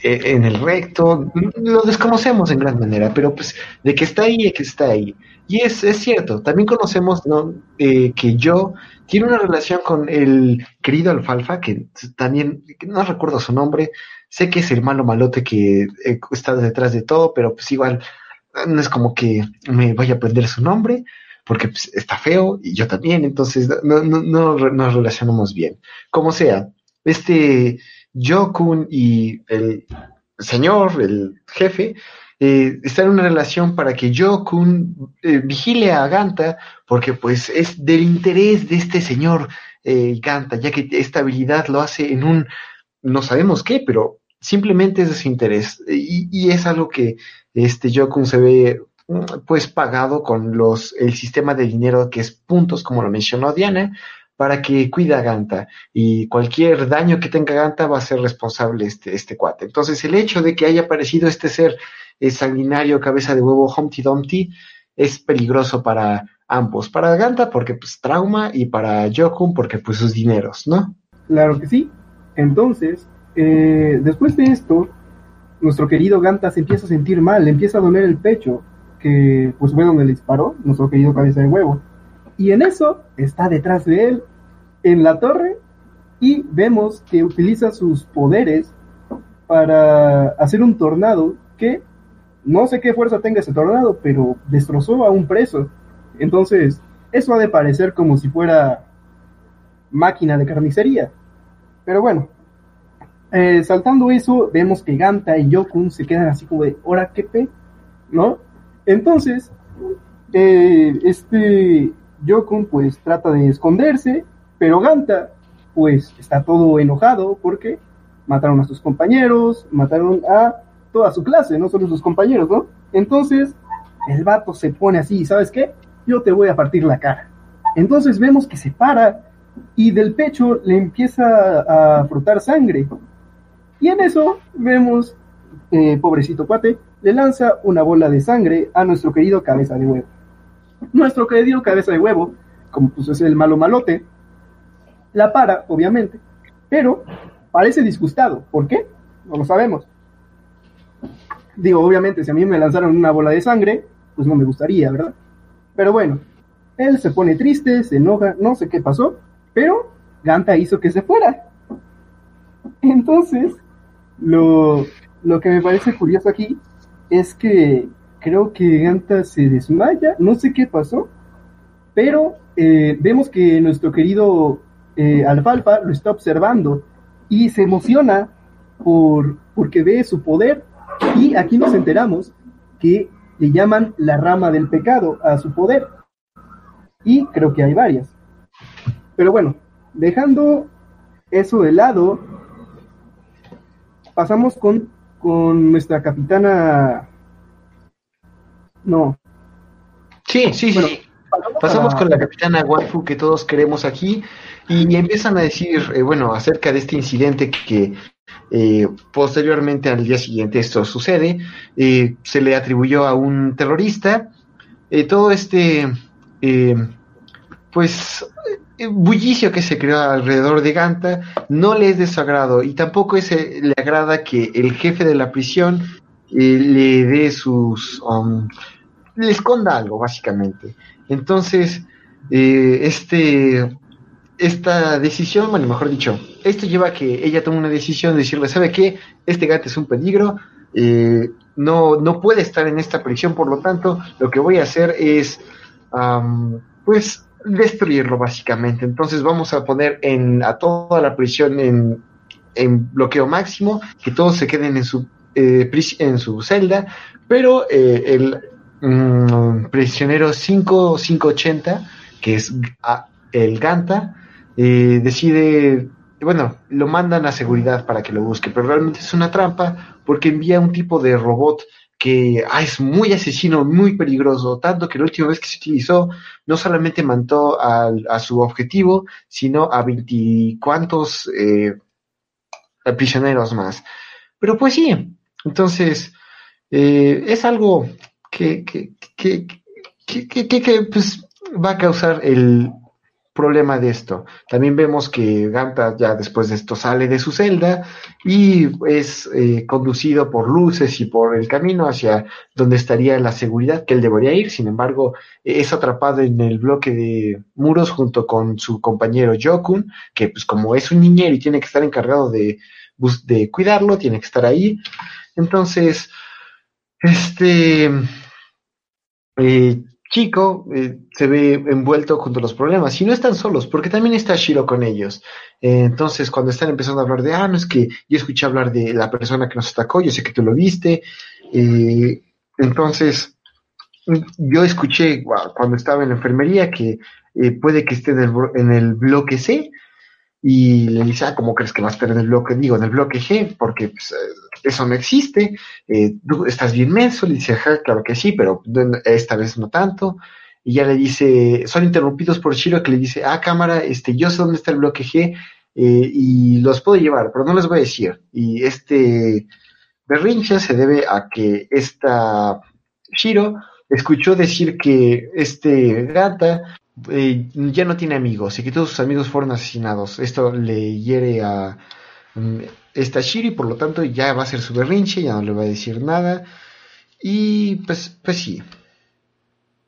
eh, en el recto. Lo desconocemos en gran manera, pero pues de que está ahí, es que está ahí. Y es, es cierto, también conocemos ¿no? Eh, que yo tiene una relación con el querido Alfalfa, que también, no recuerdo su nombre, sé que es el malo malote que está detrás de todo, pero pues igual no es como que me vaya a aprender su nombre, porque pues, está feo y yo también, entonces no, no, nos relacionamos bien. Como sea, este Jokun y el señor, el jefe, eh, están en una relación para que Jokun eh, vigile a Ganta, porque pues es del interés de este señor eh, Ganta, ya que esta habilidad lo hace en un, no sabemos qué, pero simplemente es de su interés. Y, y es algo que este Jokun se ve mm, pues pagado con los el sistema de dinero que es puntos, como lo mencionó Diana, para que cuida a Ganta. Y cualquier daño que tenga Ganta va a ser responsable este, este cuate. Entonces, el hecho de que haya aparecido este ser sanguinario, cabeza de huevo, Humpty Dumpty, es peligroso para ambos. Para Ganta, porque pues trauma, y para Jokun, porque pues sus dineros, ¿no? Claro que sí. Entonces, eh, después de esto, nuestro querido Ganta se empieza a sentir mal, le empieza a doler el pecho, que pues fue donde le disparó nuestro querido cabeza de huevo. Y en eso está detrás de él, en la torre, y vemos que utiliza sus poderes para hacer un tornado que no sé qué fuerza tenga ese tornado, pero destrozó a un preso. Entonces, eso ha de parecer como si fuera máquina de carnicería. Pero bueno, eh, saltando eso, vemos que Ganta y Yokun se quedan así como de, ¿hora qué pe? ¿No? Entonces, eh, este Yokun pues trata de esconderse, pero Ganta pues está todo enojado porque mataron a sus compañeros, mataron a toda su clase, no solo sus compañeros, ¿no? Entonces, el vato se pone así, ¿sabes qué? Yo te voy a partir la cara. Entonces vemos que se para y del pecho le empieza a frotar sangre. Y en eso vemos, eh, pobrecito cuate, le lanza una bola de sangre a nuestro querido cabeza de huevo. Nuestro querido cabeza de huevo, como pues es el malo malote, la para, obviamente, pero parece disgustado. ¿Por qué? No lo sabemos. Digo, obviamente, si a mí me lanzaron una bola de sangre, pues no me gustaría, ¿verdad? Pero bueno, él se pone triste, se enoja, no sé qué pasó, pero Ganta hizo que se fuera. Entonces, lo, lo que me parece curioso aquí es que creo que Ganta se desmaya, no sé qué pasó, pero eh, vemos que nuestro querido eh, Alfalfa lo está observando y se emociona por, porque ve su poder y aquí nos enteramos que le llaman la rama del pecado a su poder y creo que hay varias. Pero bueno, dejando eso de lado, pasamos con, con nuestra capitana. No. Sí, sí, Bueno, sí. Pasamos a- con la capitana Waifu que todos queremos aquí y empiezan a decir, eh, bueno, acerca de este incidente que eh, posteriormente al día siguiente esto sucede, eh, se le atribuyó a un terrorista, eh, todo este, eh, pues, bullicio que se creó alrededor de Ganta no le es de su agrado y tampoco es, eh, le agrada que el jefe de la prisión eh, le dé sus... um, le esconda algo, básicamente. Entonces, eh, este, esta decisión, bueno, mejor dicho, esto lleva a que ella tome una decisión de decirle, ¿sabe qué? Este gato es un peligro, eh, no, no puede estar en esta prisión, por lo tanto, lo que voy a hacer es, pues, destruirlo, básicamente. Entonces vamos a poner en, a toda la prisión en en bloqueo máximo, que todos se queden en su, eh, en su celda, pero eh, el mm, prisionero 5580, que es el Ganta, eh, decide, bueno, lo mandan a seguridad para que lo busque, pero realmente es una trampa porque envía un tipo de robot que ah, es muy asesino, muy peligroso, tanto que la última vez que se utilizó no solamente mató a, su objetivo, sino a veinticuantos eh, prisioneros más. Pero pues sí, entonces eh, es algo que, que, que, que, pues, va a causar el, problema de esto. También vemos que Ganta ya después de esto sale de su celda y es eh, conducido por luces y por el camino hacia donde estaría la seguridad que él debería ir. Sin embargo, es atrapado en el bloque de muros junto con su compañero Jokun, que pues como es un niñero y tiene que estar encargado de, cuidarlo, tiene que estar ahí. Entonces, este... Eh, Chico eh, se ve envuelto junto a los problemas y no están solos, porque también está Shiro con ellos. Eh, entonces, cuando están empezando a hablar de, ah, no es que yo escuché hablar de la persona que nos atacó, yo sé que tú lo viste. Eh, entonces, yo escuché cuando estaba en la enfermería que puede que esté en el bloque C y le dice, ah, ¿cómo crees que va a estar en el bloque? Digo, en el bloque G, porque pues, eh, eso no existe. Eh, tú estás bien menso. Le dice, ajá, claro que sí, pero esta vez no tanto. Y ya le dice, son interrumpidos por Shiro que le dice, ah, cámara, este, yo sé dónde está el bloque G eh, y los puedo llevar, pero no les voy a decir. Y este berrinche se debe a que esta Shiro escuchó decir que este gata eh, ya no tiene amigos y que todos sus amigos fueron asesinados. Esto le hiere a um, esta Shiri, por lo tanto ya va a ser su berrinche, ya no le va a decir nada. Y pues, pues sí.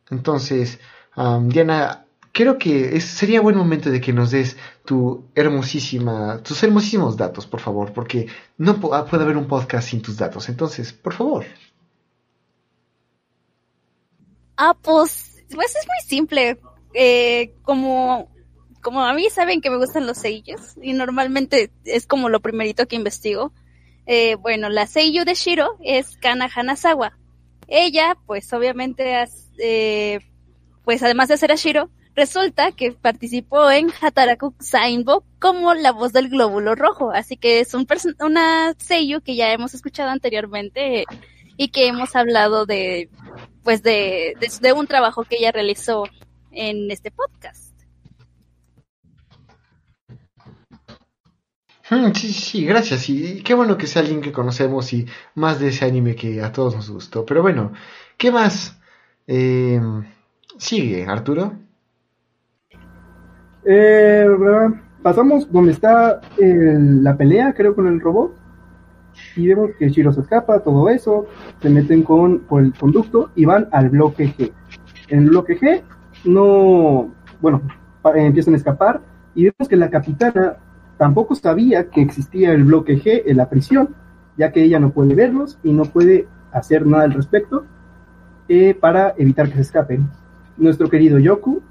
Entonces, Diana, creo que sería buen momento de que nos des tu hermosísima, tus hermosísimos datos, por favor, porque no ah, puede haber un podcast sin tus datos. Entonces, por favor. Ah, pues, pues es muy simple eh, como, como a mí saben que me gustan los sellos y normalmente es como lo primerito que investigo. Eh, bueno, la seiyu de Shiro es Kana Hanazawa. Ella, pues obviamente, eh, pues además de ser a Shiro, resulta que participó en Hataraku Sainbo como la voz del glóbulo rojo. Así que es un una seiyu que ya hemos escuchado anteriormente y que hemos hablado de, pues de, de un trabajo que ella realizó en este podcast. Sí, sí, gracias. Y qué bueno que sea alguien que conocemos y más de ese anime que a todos nos gustó. Pero bueno, ¿qué más eh, sigue, Arturo? Eh, pasamos donde está la pelea, creo, con el robot. Y vemos que Shiro se escapa, todo eso. Se meten con, el conducto y van al bloque G. En el bloque G no, bueno, empiezan a escapar y vemos que la capitana tampoco sabía que existía el bloque G en la prisión, ya que ella no puede verlos y no puede hacer nada al respecto eh, para evitar que se escapen. Nuestro querido Yoku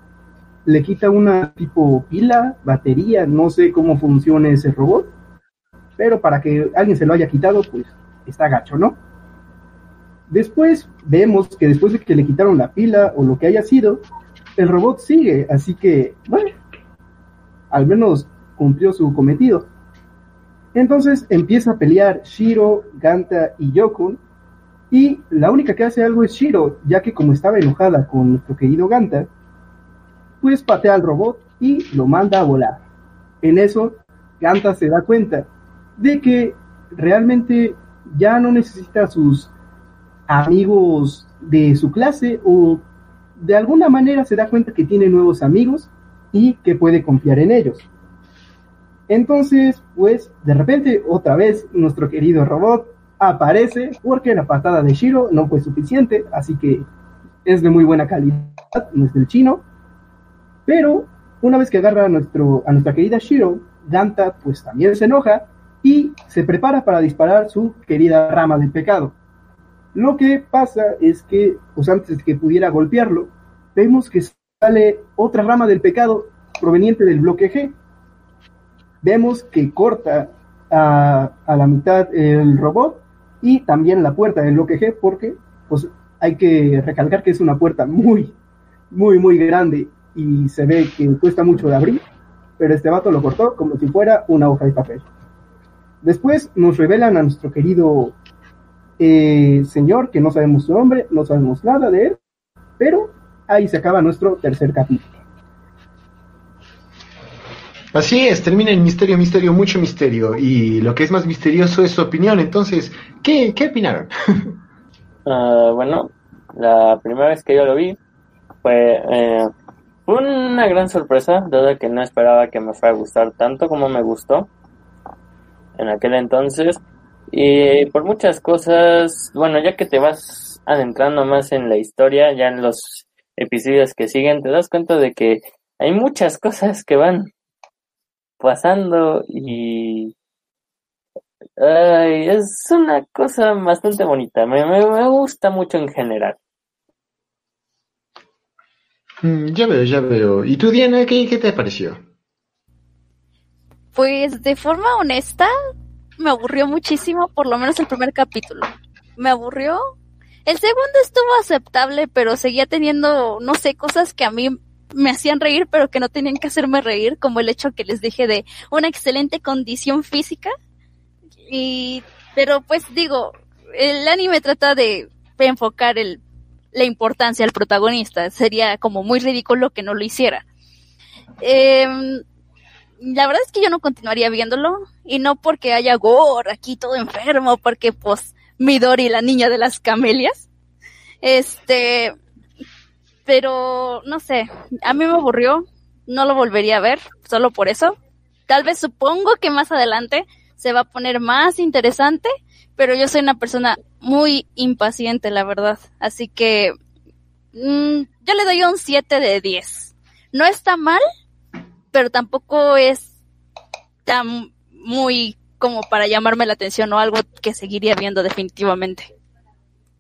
le quita una tipo pila, batería, no sé cómo funciona ese robot, pero para que alguien se lo haya quitado, pues está gacho, ¿no? Después vemos que después de que le quitaron la pila o lo que haya sido, el robot sigue, así que, bueno, al menos cumplió su cometido. Entonces empieza a pelear Shiro, Ganta y Yokun, y la única que hace algo es Shiro, ya que como estaba enojada con nuestro querido Ganta, pues patea al robot y lo manda a volar. En eso, Ganta se da cuenta de que realmente ya no necesita a sus amigos de su clase o de alguna manera se da cuenta que tiene nuevos amigos y que puede confiar en ellos. Entonces, pues, de repente, otra vez, nuestro querido robot aparece porque la patada de Shiro no fue suficiente, así que es de muy buena calidad, no es del chino. Pero, una vez que agarra a, nuestro, a nuestra querida Shiro, Ganta pues también se enoja y se prepara para disparar su querida rama del pecado. Lo que pasa es que, pues antes de que pudiera golpearlo, vemos que sale otra rama del pecado proveniente del bloque G. Vemos que corta a, a la mitad el robot y también la puerta del bloque G porque pues hay que recalcar que es una puerta muy, muy, muy grande y se ve que cuesta mucho de abrir, pero este vato lo cortó como si fuera una hoja de papel. Después nos revelan a nuestro querido eh, señor, que no sabemos su nombre, no sabemos nada de él, pero ahí se acaba nuestro tercer capítulo. Así es, termina el misterio, misterio, mucho misterio. Y lo que es más misterioso es su opinión. Entonces, ¿qué, qué opinaron? Uh, [LAUGHS] bueno, la primera vez que yo lo vi fue, eh, fue una gran sorpresa, dado que no esperaba que me fuera a gustar tanto como me gustó en aquel entonces. Y por muchas cosas, bueno, ya que te vas adentrando más en la historia, ya en los episodios que siguen, te das cuenta de que hay muchas cosas que van pasando y ay, es una cosa bastante bonita. Me, me, me gusta mucho en general. Mm, ya veo, ya veo. ¿Y tú, Diana, qué, qué te pareció? Pues de forma honesta, me aburrió muchísimo, por lo menos el primer capítulo. Me aburrió. El segundo estuvo aceptable, pero seguía teniendo, no sé, cosas que a mí me hacían reír, pero que no tenían que hacerme reír, como el hecho que les dije de una excelente condición física. Y, pero pues digo, el anime trata de enfocar el, la importancia al protagonista. Sería como muy ridículo que no lo hiciera. Eh, la verdad es que yo no continuaría viéndolo y no porque haya gore aquí todo enfermo, porque pues Midori, la niña de las camelias. Este, pero no sé, a mí me aburrió, no lo volvería a ver, solo por eso. Tal vez supongo que más adelante se va a poner más interesante, pero yo soy una persona muy impaciente, la verdad. Así que mmm, yo le doy un 7 de 10. No está mal, pero tampoco es tan muy como para llamarme la atención o algo que seguiría viendo definitivamente.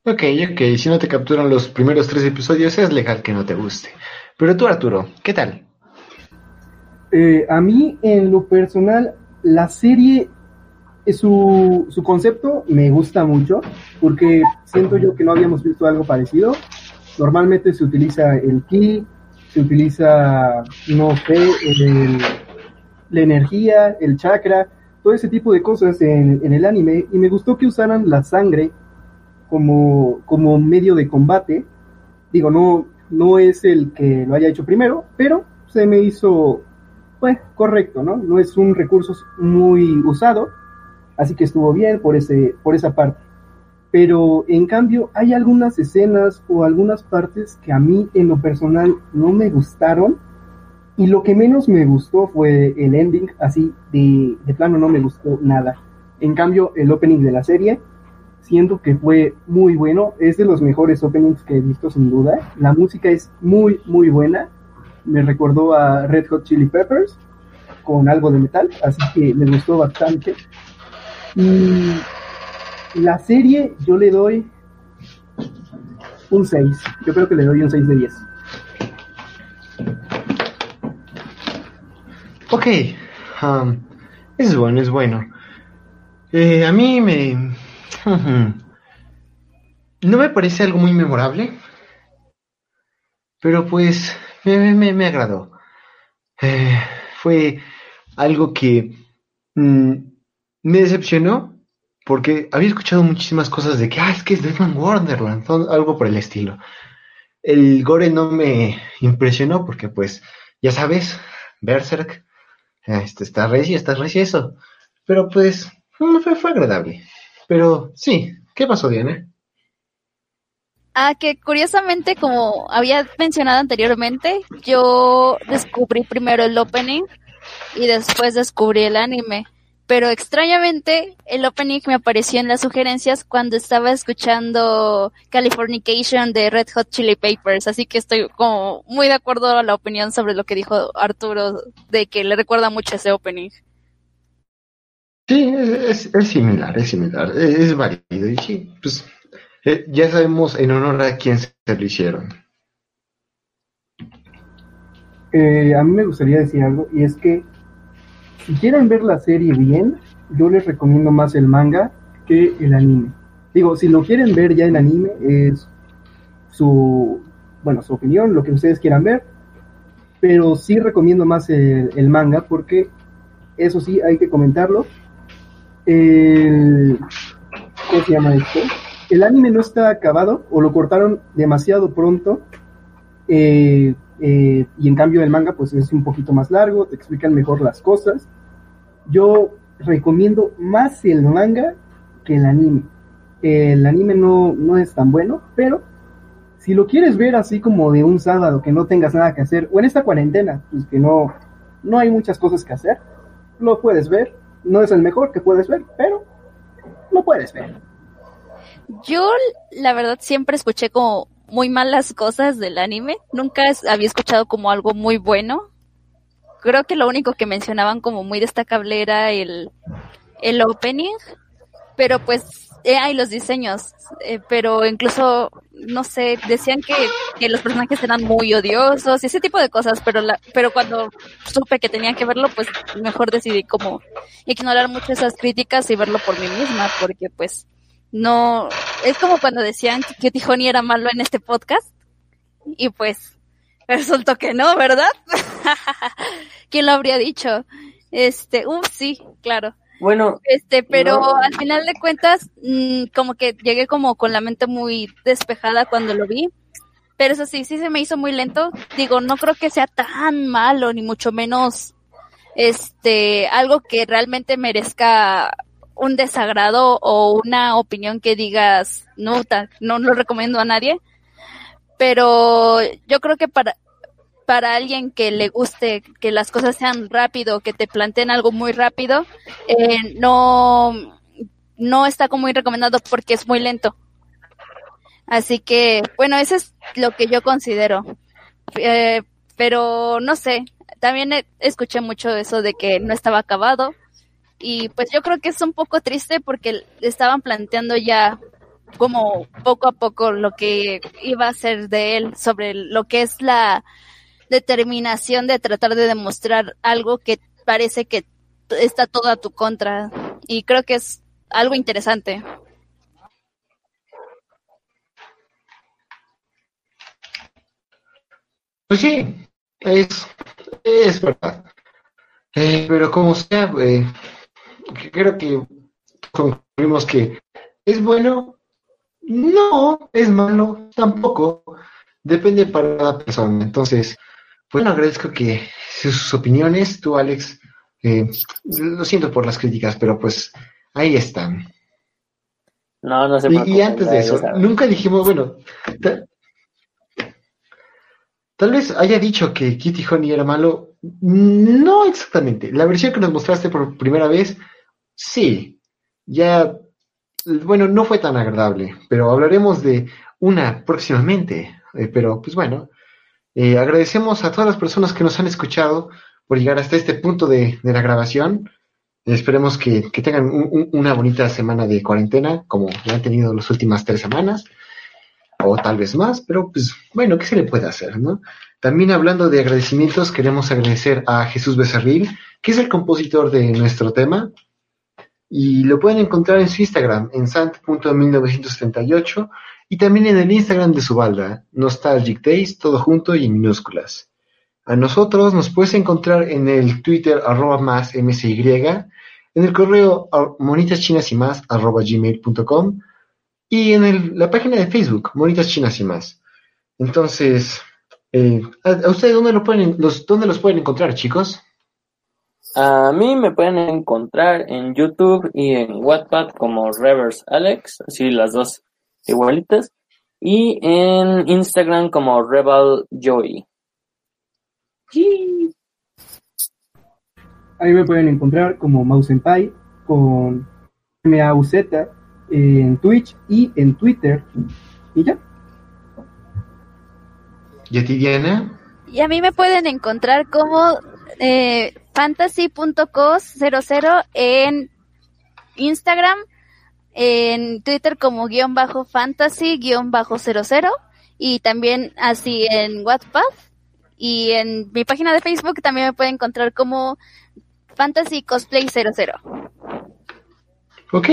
Ok, ok, si no te capturan los primeros tres episodios es legal que no te guste. Pero tú, Arturo, ¿qué tal? Eh, a mí, en lo personal, la serie, eh, su, su concepto me gusta mucho, porque siento yo que no habíamos visto algo parecido. Normalmente se utiliza el ki, se utiliza, no sé, el, la energía, el chakra, todo ese tipo de cosas en, en, el anime, y me gustó que usaran la sangre como, como medio de combate. Digo, no, no es el que lo haya hecho primero, pero se me hizo pues, correcto, ¿no? No es un recurso muy usado, así que estuvo bien por, ese, por esa parte. Pero en cambio hay algunas escenas o algunas partes que a mí en lo personal no me gustaron. Y lo que menos me gustó fue el ending, así de, de plano no me gustó nada. En cambio, el opening de la serie, siento que fue muy bueno, es de los mejores openings que he visto sin duda. La música es muy, muy buena. Me recordó a Red Hot Chili Peppers con algo de metal, así que me gustó bastante. Y la serie yo le doy un 6. Yo creo que le doy un 6 de 10. Ok, um, es bueno, es bueno. Eh, a mí me... No me parece algo muy memorable, pero pues me, me, me agradó. Eh, fue algo que mm, me decepcionó porque había escuchado muchísimas cosas de que, ah, es que es Deadman Wonderland, algo por el estilo. El gore no me impresionó porque, pues, ya sabes, Berserk, este, está recio, está recio eso. Pero, pues, fue, fue agradable. Pero, sí, ¿qué pasó, Diana? Ah, que curiosamente, como había mencionado anteriormente, yo descubrí primero el opening y después descubrí el anime. Pero extrañamente, el opening me apareció en las sugerencias cuando estaba escuchando Californication de Red Hot Chili Peppers. Así que estoy como muy de acuerdo a la opinión sobre lo que dijo Arturo, de que le recuerda mucho ese opening. Sí, es, similar, es similar, es, es válido. Y sí, pues eh, ya sabemos en honor a quién se lo hicieron. Eh, a mí me gustaría decir algo, y es que si quieren ver la serie bien, yo les recomiendo más el manga que el anime. Digo, si lo quieren ver ya en anime, es su, bueno, su opinión, lo que ustedes quieran ver, pero sí recomiendo más el, manga porque, eso sí, hay que comentarlo. El, ¿Cómo se llama esto? El anime no está acabado o lo cortaron demasiado pronto. Eh, eh, y en cambio el manga pues es un poquito más largo, te explican mejor las cosas. Yo recomiendo más el manga que el anime. El anime no, no es tan bueno, pero si lo quieres ver así como de un sábado que no tengas nada que hacer, o en esta cuarentena, pues que no, no hay muchas cosas que hacer, lo puedes ver. No es el mejor que puedes ver, pero lo puedes ver. Yo, la verdad, siempre escuché como muy malas cosas del anime. Nunca había escuchado como algo muy bueno. Creo que lo único que mencionaban como muy destacable era el, el opening. Pero pues, eh, hay los diseños. Eh, pero incluso, no sé, decían que, que, los personajes eran muy odiosos y ese tipo de cosas. Pero, la, pero cuando supe que tenía que verlo, pues mejor decidí como ignorar mucho esas críticas y verlo por mí misma. Porque pues no, es como cuando decían que Tijoni era malo en este podcast. Y pues, resultó que no, ¿verdad? [LAUGHS] ¿Quién lo habría dicho? Este, uff, sí, claro. Bueno. Este, pero al final de cuentas, mmm, como que llegué como con la mente muy despejada cuando lo vi. Pero eso sí, sí se me hizo muy lento. Digo, no creo que sea tan malo, ni mucho menos, este, algo que realmente merezca un desagrado o una opinión que digas, no, no lo recomiendo a nadie, pero yo creo que para, para alguien que le guste que las cosas sean rápido, que te planteen algo muy rápido, eh, no, no está como muy recomendado porque es muy lento. Así que, bueno, eso es lo que yo considero. Eh, pero no sé, también escuché mucho eso de que no estaba acabado y pues yo creo que es un poco triste porque estaban planteando ya como poco a poco lo que iba a ser de él sobre lo que es la determinación de tratar de demostrar algo que parece que está todo a tu contra y creo que es algo interesante. Pues sí, es, es verdad. Eh, pero como sea, eh, creo que concluimos que es bueno, no, es malo, tampoco, depende para cada persona. Entonces, bueno, agradezco que sus opiniones, tú Alex, eh, lo siento por las críticas, pero pues ahí están. No, no se Y, y antes de eso, nunca dijimos, bueno, Tal vez haya dicho que Kitty Honey era malo. No exactamente. La versión que nos mostraste por primera vez Sí, ya, bueno, no fue tan agradable, pero hablaremos de una próximamente. Eh, pero, pues bueno, eh, agradecemos a todas las personas que nos han escuchado por llegar hasta este punto de, la grabación. Esperemos que, tengan un, un, una bonita semana de cuarentena, como ya han tenido las últimas tres semanas, o tal vez más, pero pues bueno, ¿qué se le puede hacer, no? También hablando de agradecimientos, queremos agradecer a Jesús Becerril, que es el compositor de nuestro tema, y lo pueden encontrar en su Instagram, en sant.1978, y también en el Instagram de su banda, Nostalgic Days, todo junto y en minúsculas. A nosotros nos puedes encontrar en el Twitter arroba más msy, en el correo monitaschinas y más arroba gmail.com y en la página de Facebook, Monitas Chinas y más. Entonces, eh, ¿a, ustedes dónde, pueden, los, dónde los pueden encontrar, chicos? A mí me pueden encontrar en YouTube y en Wattpad como Reverse Alex, las dos igualitas, y en Instagram como Rebel Joy. Ahí me pueden encontrar como Mausenpai con MAUZ en Twitch y en Twitter. Y ya. ¿Y a ti, Diana? Y a mí me pueden encontrar como eh, fantasy.cos00 en Instagram, en Twitter como guion bajo fantasy guion bajo 00 y también así en WhatsApp y en mi página de Facebook también me pueden encontrar como fantasy cosplay 00. Ok,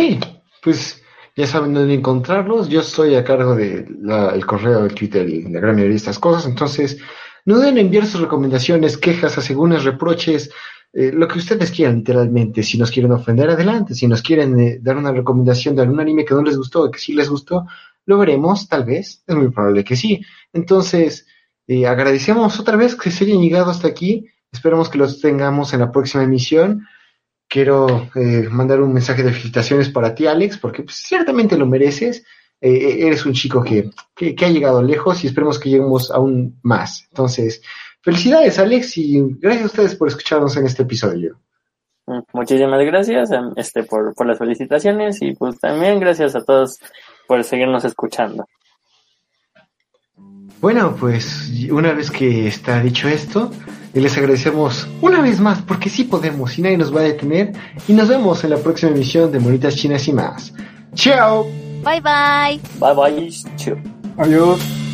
pues ya saben dónde encontrarlos. Yo estoy a cargo del correo, el Twitter y la gran mayoría de estas cosas. Entonces, no deben enviar sus recomendaciones, quejas, asegúnes, reproches, eh, lo que ustedes quieran, literalmente. Si nos quieren ofender, adelante. Si nos quieren eh, dar una recomendación de algún anime que no les gustó o que sí les gustó, lo veremos, tal vez. Es muy probable que sí. Entonces, eh, agradecemos otra vez que se hayan llegado hasta aquí. Esperamos que los tengamos en la próxima emisión. Quiero mandar un mensaje de felicitaciones para ti, Alex, porque pues, ciertamente lo mereces. eres un chico que, que, ha llegado lejos y esperemos que lleguemos aún más. Entonces, Felicidades, Alex, y gracias a ustedes por escucharnos en este episodio. Mm, muchísimas gracias em, este, por, por las felicitaciones y pues también gracias a todos por seguirnos escuchando. Bueno, pues una vez que está dicho esto, les agradecemos una vez más porque sí podemos y nadie nos va a detener y nos vemos en la próxima emisión de Monitas Chinas y más. ¡Chao! Bye bye. Bye bye. Chao. Adiós.